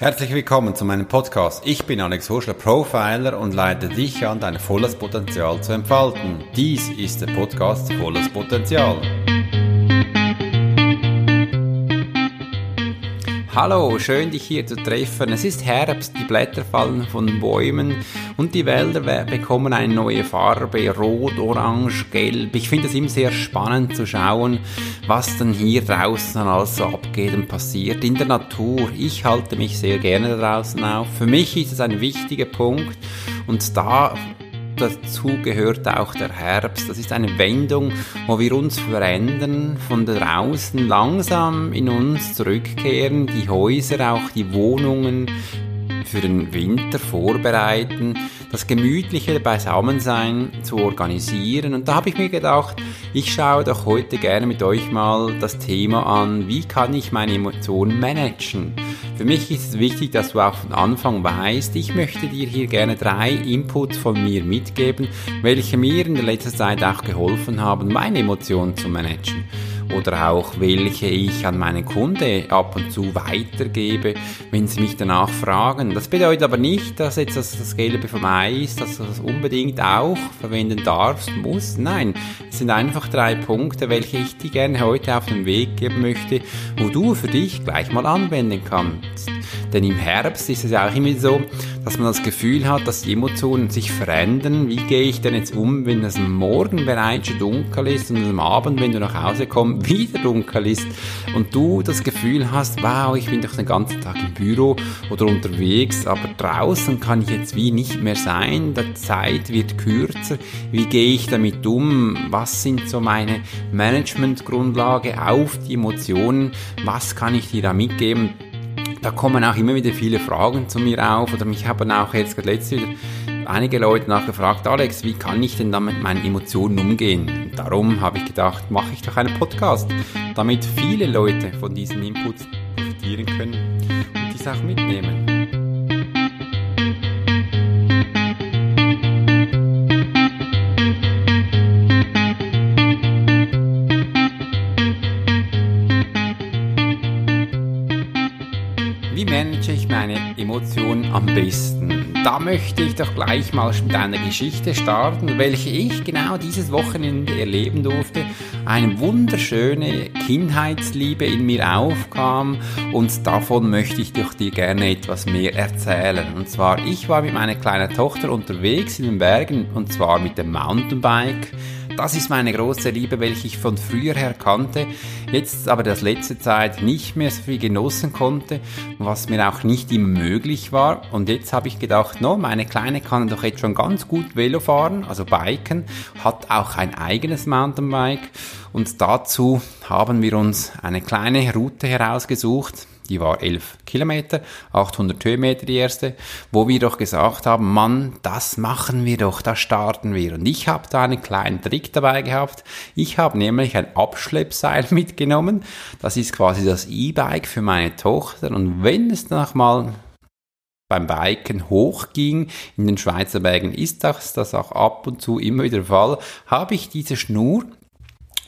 Herzlich willkommen zu meinem Podcast. Ich bin Alex Horschler, Profiler und leite dich an, dein volles Potenzial zu entfalten. Dies ist der Podcast Volles Potenzial. Hallo, schön dich hier zu treffen. Es ist Herbst, die Blätter fallen von Bäumen und die Wälder bekommen eine neue Farbe, rot, orange, gelb. Ich finde es immer sehr spannend zu schauen, was denn hier draußen alles so abgeht und passiert in der Natur. Ich halte mich sehr gerne draußen auf. Für mich ist es ein wichtiger Punkt und da dazu gehört auch der Herbst. Das ist eine Wendung, wo wir uns verändern, von draußen langsam in uns zurückkehren, die Häuser, auch die Wohnungen für den Winter vorbereiten, das gemütliche Beisammensein zu organisieren. Und da habe ich mir gedacht, ich schaue doch heute gerne mit euch mal das Thema an, wie kann ich meine Emotionen managen. Für mich ist es wichtig, dass du auch von Anfang weißt, ich möchte dir hier gerne drei Inputs von mir mitgeben, welche mir in der letzten Zeit auch geholfen haben, meine Emotionen zu managen oder auch welche ich an meine Kunde ab und zu weitergebe, wenn sie mich danach fragen. Das bedeutet aber nicht, dass jetzt das, das Gelbe vom Ei ist, dass du das unbedingt auch verwenden darfst, musst. Nein, es sind einfach drei Punkte, welche ich dir gerne heute auf den Weg geben möchte, wo du für dich gleich mal anwenden kannst. Denn im Herbst ist es ja auch immer so, dass man das Gefühl hat, dass die Emotionen sich verändern. Wie gehe ich denn jetzt um, wenn es am Morgen bereits schon dunkel ist und am Abend, wenn du nach Hause kommst, wieder dunkel ist und du das Gefühl hast, wow, ich bin doch den ganzen Tag im Büro oder unterwegs, aber draußen kann ich jetzt wie nicht mehr sein, die Zeit wird kürzer. Wie gehe ich damit um? Was sind so meine Managementgrundlage auf die Emotionen? Was kann ich dir da mitgeben? Da kommen auch immer wieder viele Fragen zu mir auf oder mich haben auch jetzt gerade wieder einige Leute nachgefragt, Alex, wie kann ich denn da mit meinen Emotionen umgehen? Und darum habe ich gedacht, mache ich doch einen Podcast, damit viele Leute von diesen Inputs profitieren können und dies auch mitnehmen. Emotionen am besten? Da möchte ich doch gleich mal mit einer Geschichte starten, welche ich genau dieses Wochenende erleben durfte. Eine wunderschöne Kindheitsliebe in mir aufkam und davon möchte ich doch dir gerne etwas mehr erzählen. Und zwar, ich war mit meiner kleinen Tochter unterwegs in den Bergen und zwar mit dem Mountainbike das ist meine große Liebe, welche ich von früher her kannte, jetzt aber das letzte Zeit nicht mehr so viel genossen konnte, was mir auch nicht immer möglich war. Und jetzt habe ich gedacht, no, meine Kleine kann doch jetzt schon ganz gut Velo fahren, also biken, hat auch ein eigenes Mountainbike und dazu haben wir uns eine kleine Route herausgesucht, die war 11 Kilometer, 800 Höhenmeter die erste, wo wir doch gesagt haben, Mann, das machen wir doch, da starten wir. Und ich habe da einen kleinen Trick dabei gehabt. Ich habe nämlich ein Abschleppseil mitgenommen. Das ist quasi das E-Bike für meine Tochter. Und wenn es noch mal beim Biken hochging in den Schweizer Bergen, ist das, das auch ab und zu immer wieder der Fall, habe ich diese Schnur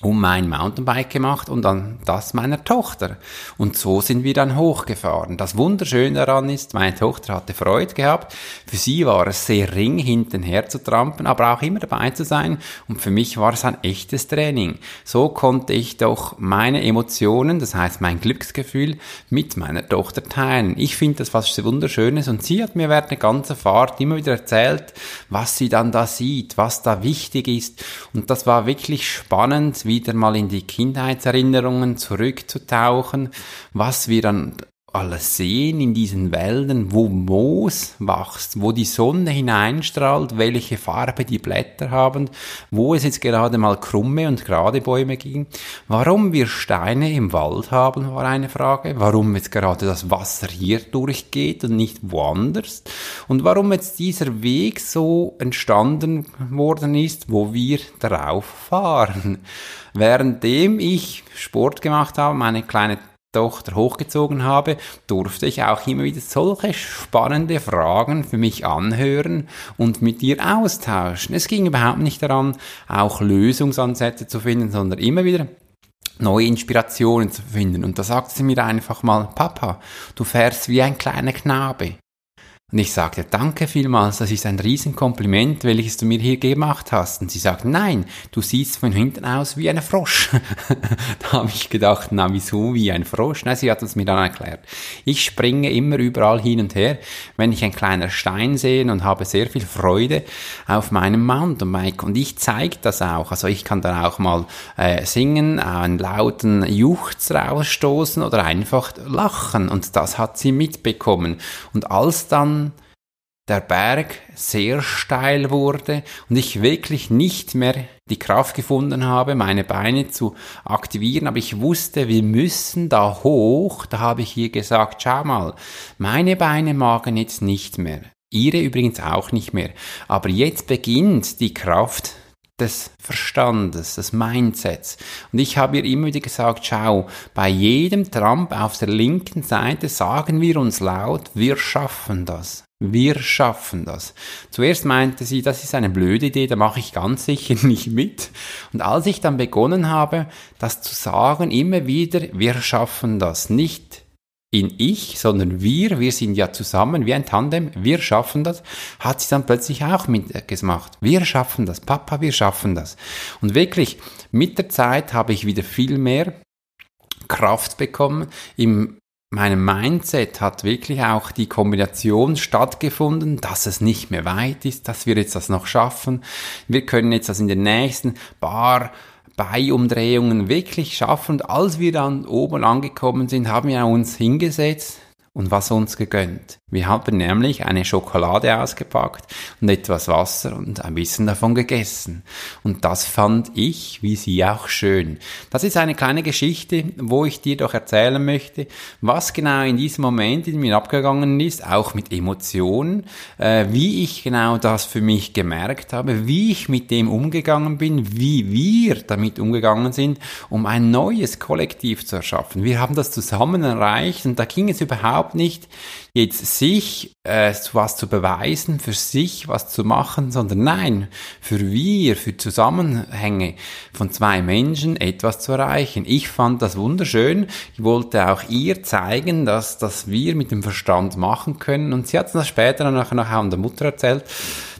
um mein Mountainbike gemacht und dann das meiner Tochter. Und so sind wir dann hochgefahren. Das Wunderschöne daran ist, meine Tochter hatte Freude gehabt. Für sie war es sehr ring, hintenher zu trampen, aber auch immer dabei zu sein. Und für mich war es ein echtes Training. So konnte ich doch meine Emotionen, das heißt mein Glücksgefühl, mit meiner Tochter teilen. Ich finde das was Wunderschönes und sie hat mir während der ganzen Fahrt immer wieder erzählt, was sie dann da sieht, was da wichtig ist. Und das war wirklich spannend, wieder mal in die Kindheitserinnerungen zurückzutauchen, was wir dann alles sehen in diesen Wäldern, wo Moos wächst, wo die Sonne hineinstrahlt, welche Farbe die Blätter haben, wo es jetzt gerade mal krumme und gerade Bäume ging. Warum wir Steine im Wald haben, war eine Frage. Warum jetzt gerade das Wasser hier durchgeht und nicht woanders. Und warum jetzt dieser Weg so entstanden worden ist, wo wir drauf fahren. Währenddem ich Sport gemacht habe, meine kleine Tochter hochgezogen habe, durfte ich auch immer wieder solche spannende Fragen für mich anhören und mit ihr austauschen. Es ging überhaupt nicht daran, auch Lösungsansätze zu finden, sondern immer wieder neue Inspirationen zu finden. Und da sagt sie mir einfach mal, Papa, du fährst wie ein kleiner Knabe. Und ich sagte, danke vielmals, das ist ein Riesenkompliment, welches du mir hier gemacht hast. Und sie sagt, nein, du siehst von hinten aus wie ein Frosch. da habe ich gedacht, na wieso wie ein Frosch? Na, sie hat es mir dann erklärt. Ich springe immer überall hin und her, wenn ich ein kleiner Stein sehe und habe sehr viel Freude auf meinem Mountainbike. Und ich zeige das auch. Also ich kann dann auch mal äh, singen, einen lauten Juchz rausstoßen oder einfach lachen. Und das hat sie mitbekommen. Und als dann der Berg sehr steil wurde und ich wirklich nicht mehr die Kraft gefunden habe, meine Beine zu aktivieren, aber ich wusste, wir müssen da hoch, da habe ich hier gesagt, schau mal, meine Beine magen jetzt nicht mehr, ihre übrigens auch nicht mehr, aber jetzt beginnt die Kraft des Verstandes, des Mindsets. Und ich habe ihr immer wieder gesagt, schau, bei jedem Trump auf der linken Seite sagen wir uns laut, wir schaffen das. Wir schaffen das. Zuerst meinte sie, das ist eine blöde Idee, da mache ich ganz sicher nicht mit. Und als ich dann begonnen habe, das zu sagen, immer wieder, wir schaffen das. Nicht in ich, sondern wir, wir sind ja zusammen wie ein Tandem, wir schaffen das, hat sie dann plötzlich auch mitgemacht. Wir schaffen das, Papa, wir schaffen das. Und wirklich, mit der Zeit habe ich wieder viel mehr Kraft bekommen, im meinem Mindset hat wirklich auch die Kombination stattgefunden, dass es nicht mehr weit ist, dass wir jetzt das noch schaffen. Wir können jetzt das in den nächsten paar Beiumdrehungen wirklich schaffen. Und als wir dann oben angekommen sind, haben wir uns hingesetzt und was uns gegönnt. Wir haben nämlich eine Schokolade ausgepackt und etwas Wasser und ein bisschen davon gegessen. Und das fand ich, wie sie auch schön. Das ist eine kleine Geschichte, wo ich dir doch erzählen möchte, was genau in diesem Moment in mir abgegangen ist, auch mit Emotionen, äh, wie ich genau das für mich gemerkt habe, wie ich mit dem umgegangen bin, wie wir damit umgegangen sind, um ein neues Kollektiv zu erschaffen. Wir haben das zusammen erreicht und da ging es überhaupt nicht jetzt sich äh, was zu beweisen, für sich was zu machen, sondern nein, für wir, für Zusammenhänge von zwei Menschen etwas zu erreichen. Ich fand das wunderschön. Ich wollte auch ihr zeigen, dass, dass wir mit dem Verstand machen können. Und sie hat das später nachher an der Mutter erzählt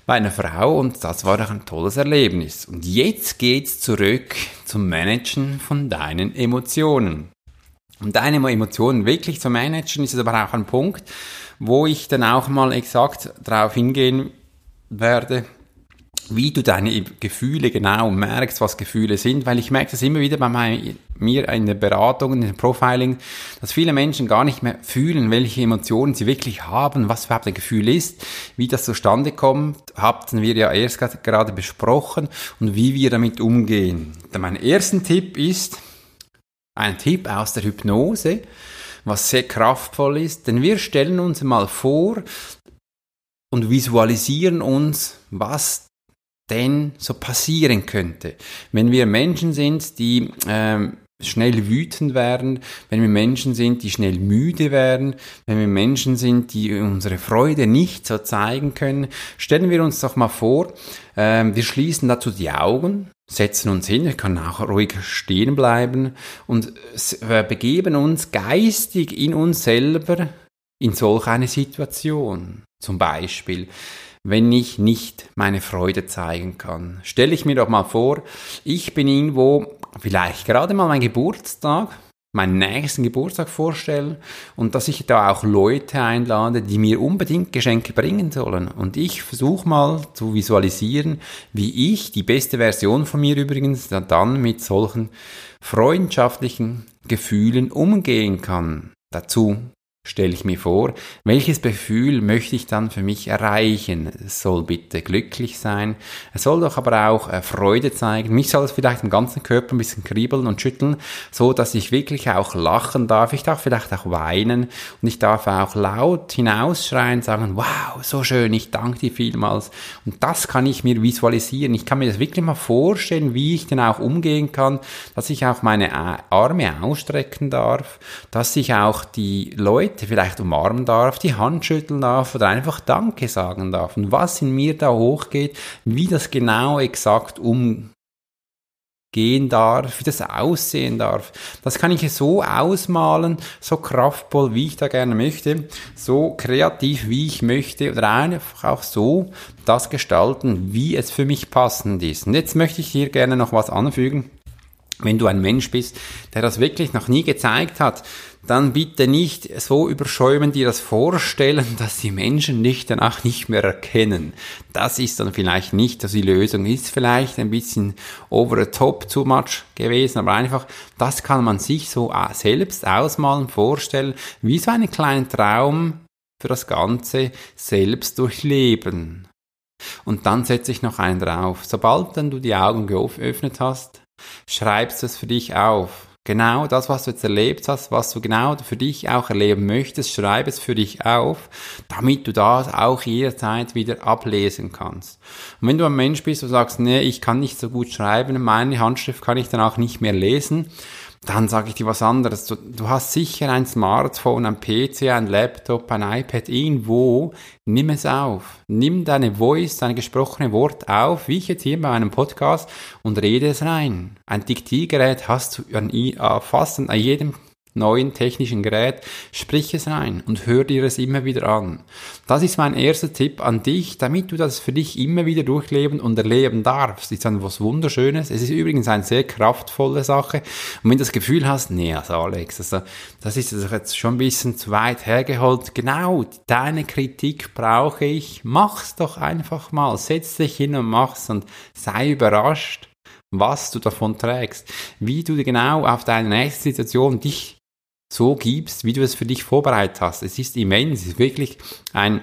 bei einer Frau und das war doch ein tolles Erlebnis. Und jetzt geht's zurück zum Managen von deinen Emotionen. Um deine Emotionen wirklich zu managen, ist es aber auch ein Punkt, wo ich dann auch mal exakt darauf hingehen werde, wie du deine Gefühle genau merkst, was Gefühle sind, weil ich merke das immer wieder bei mir in der Beratung, in dem Profiling, dass viele Menschen gar nicht mehr fühlen, welche Emotionen sie wirklich haben, was überhaupt ein Gefühl ist, wie das zustande kommt, hatten wir ja erst gerade besprochen und wie wir damit umgehen. Mein ersten Tipp ist, ein Tipp aus der Hypnose, was sehr kraftvoll ist, denn wir stellen uns mal vor und visualisieren uns, was denn so passieren könnte. Wenn wir Menschen sind, die ähm, schnell wütend werden, wenn wir Menschen sind, die schnell müde werden, wenn wir Menschen sind, die unsere Freude nicht so zeigen können, stellen wir uns doch mal vor, ähm, wir schließen dazu die Augen, setzen uns hin, wir können auch ruhig stehen bleiben und äh, begeben uns geistig in uns selber in solch eine Situation. Zum Beispiel, wenn ich nicht meine Freude zeigen kann. Stelle ich mir doch mal vor, ich bin irgendwo, vielleicht gerade mal mein Geburtstag, meinen nächsten Geburtstag vorstellen und dass ich da auch Leute einlade, die mir unbedingt Geschenke bringen sollen. Und ich versuche mal zu visualisieren, wie ich, die beste Version von mir übrigens, dann mit solchen freundschaftlichen Gefühlen umgehen kann. Dazu stelle ich mir vor, welches Gefühl möchte ich dann für mich erreichen? Es soll bitte glücklich sein, es soll doch aber auch äh, Freude zeigen. Mich soll es vielleicht im ganzen Körper ein bisschen kribbeln und schütteln, so dass ich wirklich auch lachen darf. Ich darf vielleicht auch weinen und ich darf auch laut hinausschreien, sagen, wow, so schön, ich danke dir vielmals. Und das kann ich mir visualisieren. Ich kann mir das wirklich mal vorstellen, wie ich denn auch umgehen kann, dass ich auch meine Arme ausstrecken darf, dass ich auch die Leute Leute vielleicht umarmen darf, die Hand schütteln darf oder einfach Danke sagen darf. Und was in mir da hochgeht, wie das genau exakt um gehen darf, wie das aussehen darf. Das kann ich so ausmalen, so kraftvoll, wie ich da gerne möchte, so kreativ, wie ich möchte oder einfach auch so das gestalten, wie es für mich passend ist. Und jetzt möchte ich hier gerne noch was anfügen. Wenn du ein Mensch bist, der das wirklich noch nie gezeigt hat, dann bitte nicht so überschäumen dir das vorstellen, dass die Menschen dich danach nicht mehr erkennen. Das ist dann vielleicht nicht also die Lösung, ist vielleicht ein bisschen over the top too much gewesen, aber einfach, das kann man sich so äh, selbst ausmalen, vorstellen, wie so einen kleinen Traum für das Ganze selbst durchleben. Und dann setze ich noch einen drauf. Sobald dann du die Augen geöffnet hast, schreibst es für dich auf. Genau das, was du jetzt erlebt hast, was du genau für dich auch erleben möchtest, schreib es für dich auf, damit du das auch jederzeit wieder ablesen kannst. Und wenn du ein Mensch bist und sagst, nee, ich kann nicht so gut schreiben, meine Handschrift kann ich dann auch nicht mehr lesen, dann sage ich dir was anderes. Du, du, hast sicher ein Smartphone, ein PC, ein Laptop, ein iPad irgendwo. Nimm es auf. Nimm deine Voice, deine gesprochene Wort auf, wie ich jetzt hier bei einem Podcast, und rede es rein. Ein Diktiergerät hast du an, fast an jedem neuen technischen Gerät, sprich es rein und hör dir es immer wieder an. Das ist mein erster Tipp an dich, damit du das für dich immer wieder durchleben und erleben darfst. Ist dann was Wunderschönes. Es ist übrigens eine sehr kraftvolle Sache. Und wenn du das Gefühl hast, nee, also Alex, also, das ist jetzt schon ein bisschen zu weit hergeholt. Genau, deine Kritik brauche ich. Mach's doch einfach mal. Setz dich hin und mach's und sei überrascht was du davon trägst, wie du genau auf deine nächste Situation dich so gibst, wie du es für dich vorbereitet hast. Es ist immens, es ist wirklich eine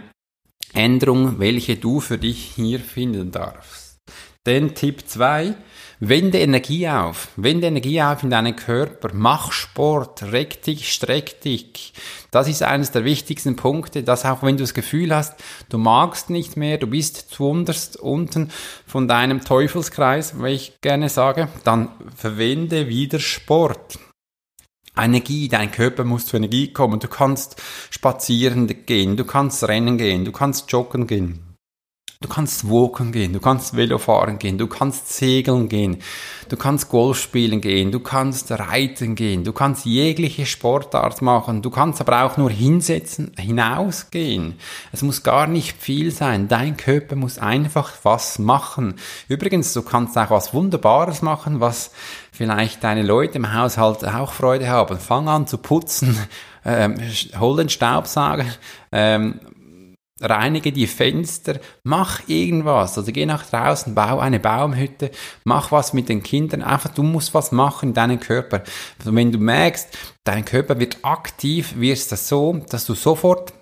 Änderung, welche du für dich hier finden darfst. Denn Tipp 2, wende Energie auf. Wende Energie auf in deinen Körper. Mach Sport. Reck dich, streck dich. Das ist eines der wichtigsten Punkte, dass auch wenn du das Gefühl hast, du magst nicht mehr, du bist zu unterst unten von deinem Teufelskreis, wie ich gerne sage, dann verwende wieder Sport. Energie, dein Körper muss zur Energie kommen. Du kannst spazieren gehen, du kannst rennen gehen, du kannst joggen gehen. Du kannst walken gehen, du kannst Velo fahren gehen, du kannst segeln gehen, du kannst Golf spielen gehen, du kannst reiten gehen, du kannst jegliche Sportart machen, du kannst aber auch nur hinsetzen, hinausgehen. Es muss gar nicht viel sein, dein Körper muss einfach was machen. Übrigens, du kannst auch was Wunderbares machen, was vielleicht deine Leute im Haushalt auch Freude haben. Fang an zu putzen, ähm, hol den Staubsauger, ähm, reinige die Fenster, mach irgendwas. Also geh nach draußen, bau eine Baumhütte, mach was mit den Kindern. Einfach, du musst was machen in deinem Körper. Also wenn du merkst, dein Körper wird aktiv, wirst das so, dass du sofort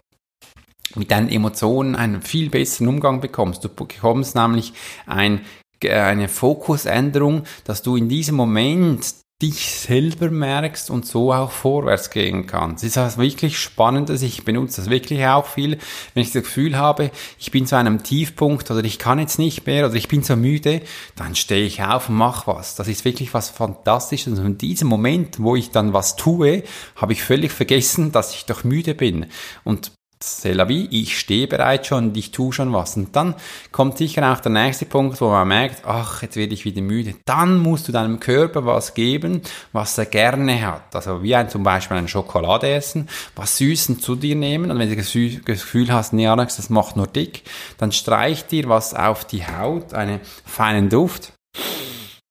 mit deinen Emotionen einen viel besseren Umgang bekommst. Du bekommst nämlich ein, eine Fokusänderung, dass du in diesem Moment dich selber merkst und so auch vorwärts gehen kannst. Es ist was wirklich Spannendes. Ich benutze das wirklich auch viel, wenn ich das Gefühl habe, ich bin zu einem Tiefpunkt oder ich kann jetzt nicht mehr oder ich bin so müde, dann stehe ich auf und mache was. Das ist wirklich was Fantastisches. Und in diesem Moment, wo ich dann was tue, habe ich völlig vergessen, dass ich doch müde bin. Und c'est ich stehe bereits schon und ich tue schon was. Und dann kommt sicher auch der nächste Punkt, wo man merkt, ach, jetzt werde ich wieder müde. Dann musst du deinem Körper was geben, was er gerne hat. Also wie ein, zum Beispiel eine Schokolade essen, was Süßen zu dir nehmen. Und wenn du das Gefühl hast, nee Alex, das macht nur dick, dann streich dir was auf die Haut, einen feinen Duft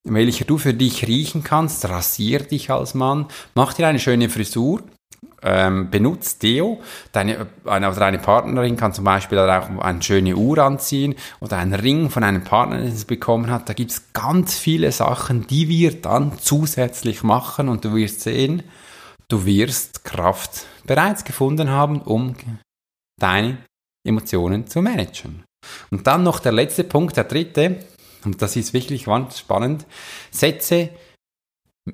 welcher du für dich riechen kannst, rasier dich als Mann, mach dir eine schöne Frisur, ähm, benutzt Deo. Deine, eine, oder deine Partnerin kann zum Beispiel auch eine schöne Uhr anziehen oder einen Ring von einem Partner, den sie bekommen hat. Da gibt es ganz viele Sachen, die wir dann zusätzlich machen und du wirst sehen, du wirst Kraft bereits gefunden haben, um deine Emotionen zu managen. Und dann noch der letzte Punkt, der dritte, und das ist wirklich ganz spannend, setze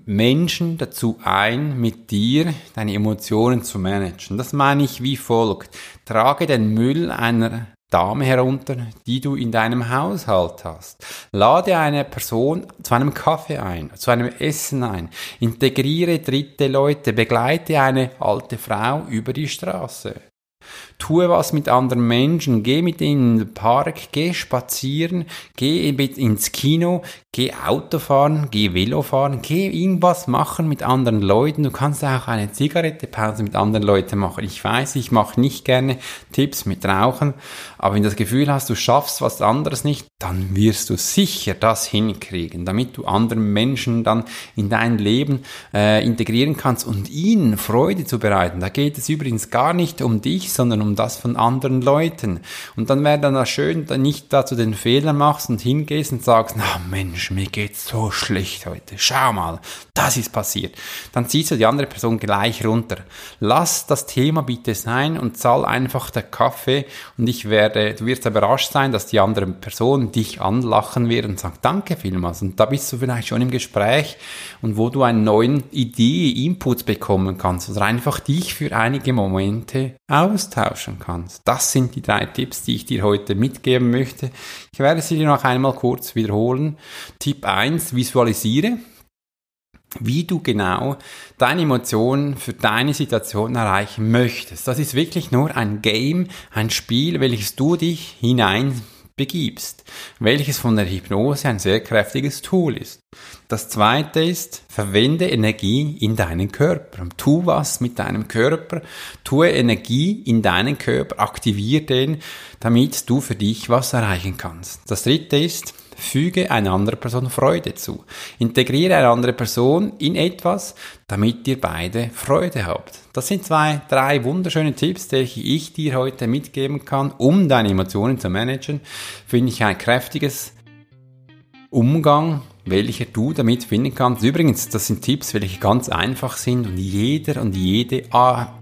Menschen dazu ein, mit dir deine Emotionen zu managen. Das meine ich wie folgt. Trage den Müll einer Dame herunter, die du in deinem Haushalt hast. Lade eine Person zu einem Kaffee ein, zu einem Essen ein. Integriere dritte Leute, begleite eine alte Frau über die Straße. Tue was mit anderen Menschen, geh mit ihnen in den Park, geh spazieren, geh ins Kino, geh Auto fahren, geh Velo fahren, geh irgendwas machen mit anderen Leuten. Du kannst auch eine Zigarettepause mit anderen Leuten machen. Ich weiß, ich mache nicht gerne Tipps mit Rauchen, aber wenn du das Gefühl hast, du schaffst was anderes nicht, dann wirst du sicher das hinkriegen, damit du anderen Menschen dann in dein Leben äh, integrieren kannst und ihnen Freude zu bereiten. Da geht es übrigens gar nicht um dich, sondern um das von anderen Leuten. Und dann wäre dann schön, dass nicht dazu den Fehler machst und hingehst und sagst, na Mensch, mir geht's so schlecht heute. Schau mal, das ist passiert. Dann ziehst du die andere Person gleich runter. Lass das Thema bitte sein und zahl einfach der Kaffee und ich werde, du wirst überrascht sein, dass die andere Person dich anlachen wird und sagt, danke vielmals. Und da bist du vielleicht schon im Gespräch und wo du einen neuen Idee, Input bekommen kannst oder einfach dich für einige Momente austauschen kannst. Das sind die drei Tipps, die ich dir heute mitgeben möchte. Ich werde sie dir noch einmal kurz wiederholen. Tipp 1, visualisiere wie du genau deine Emotionen für deine Situation erreichen möchtest. Das ist wirklich nur ein Game, ein Spiel, welches du dich hinein begibst, welches von der Hypnose ein sehr kräftiges Tool ist. Das zweite ist, verwende Energie in deinen Körper. Tu was mit deinem Körper, tue Energie in deinen Körper, aktiviere den, damit du für dich was erreichen kannst. Das dritte ist, Füge einer anderen Person Freude zu. Integriere eine andere Person in etwas, damit ihr beide Freude habt. Das sind zwei, drei wunderschöne Tipps, die ich dir heute mitgeben kann, um deine Emotionen zu managen. Finde ich ein kräftiges Umgang, welcher du damit finden kannst. Übrigens, das sind Tipps, welche ganz einfach sind und jeder und jede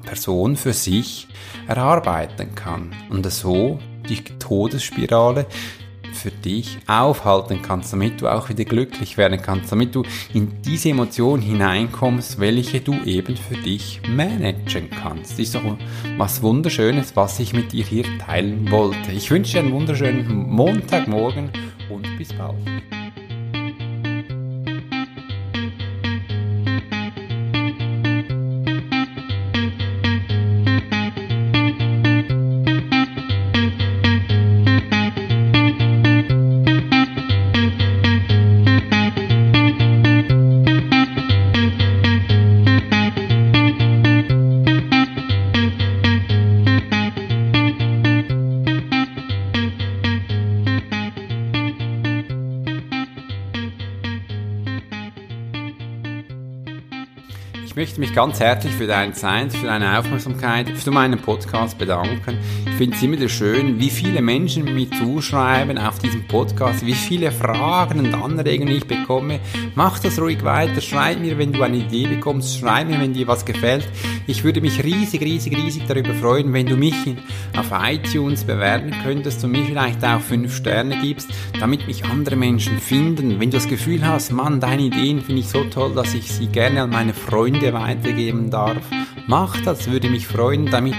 Person für sich erarbeiten kann. Und so die Todesspirale für dich aufhalten kannst, damit du auch wieder glücklich werden kannst, damit du in diese Emotion hineinkommst, welche du eben für dich managen kannst. Das ist doch was Wunderschönes, was ich mit dir hier teilen wollte. Ich wünsche dir einen wunderschönen Montagmorgen und bis bald. Ganz herzlich für deine Zeit, für deine Aufmerksamkeit, für meinen Podcast bedanken. Ich finde es immer wieder schön, wie viele Menschen mir zuschreiben auf diesem Podcast, wie viele Fragen und Anregungen ich bekomme. Mach das ruhig weiter, schreib mir, wenn du eine Idee bekommst, schreib mir, wenn dir was gefällt. Ich würde mich riesig, riesig, riesig darüber freuen, wenn du mich auf iTunes bewerten könntest und mir vielleicht auch fünf Sterne gibst, damit mich andere Menschen finden. Wenn du das Gefühl hast, Mann, deine Ideen finde ich so toll, dass ich sie gerne an meine Freunde Freunde weitergeben darf. Mach das, würde mich freuen, damit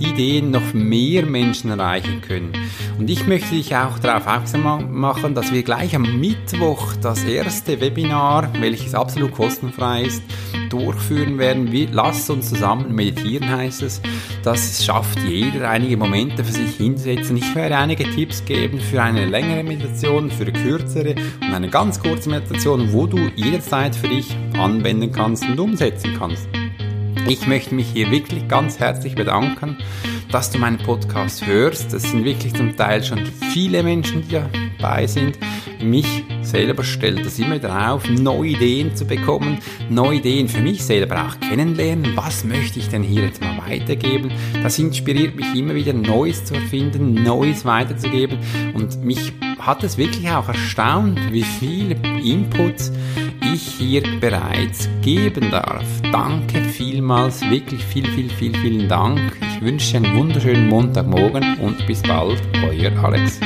Ideen noch mehr Menschen erreichen können. Und ich möchte dich auch darauf aufmerksam machen, dass wir gleich am Mittwoch das erste Webinar, welches absolut kostenfrei ist, durchführen werden. Wir, lasst uns zusammen meditieren, heißt es. Das schafft jeder, einige Momente für sich hinzusetzen. Ich werde einige Tipps geben für eine längere Meditation, für eine kürzere und eine ganz kurze Meditation, wo du jederzeit für dich anwenden kannst und umsetzen kannst. Ich möchte mich hier wirklich ganz herzlich bedanken, dass du meinen Podcast hörst. Es sind wirklich zum Teil schon viele Menschen, die dabei sind. Mich selber stellt das immer wieder auf, neue Ideen zu bekommen, neue Ideen für mich selber auch kennenlernen. Was möchte ich denn hier jetzt mal weitergeben? Das inspiriert mich immer wieder, Neues zu erfinden, Neues weiterzugeben. Und mich hat es wirklich auch erstaunt, wie viele Inputs ich hier bereits geben darf. Danke vielmals, wirklich viel, viel, viel, vielen Dank. Ich wünsche einen wunderschönen Montagmorgen und bis bald, euer Alex.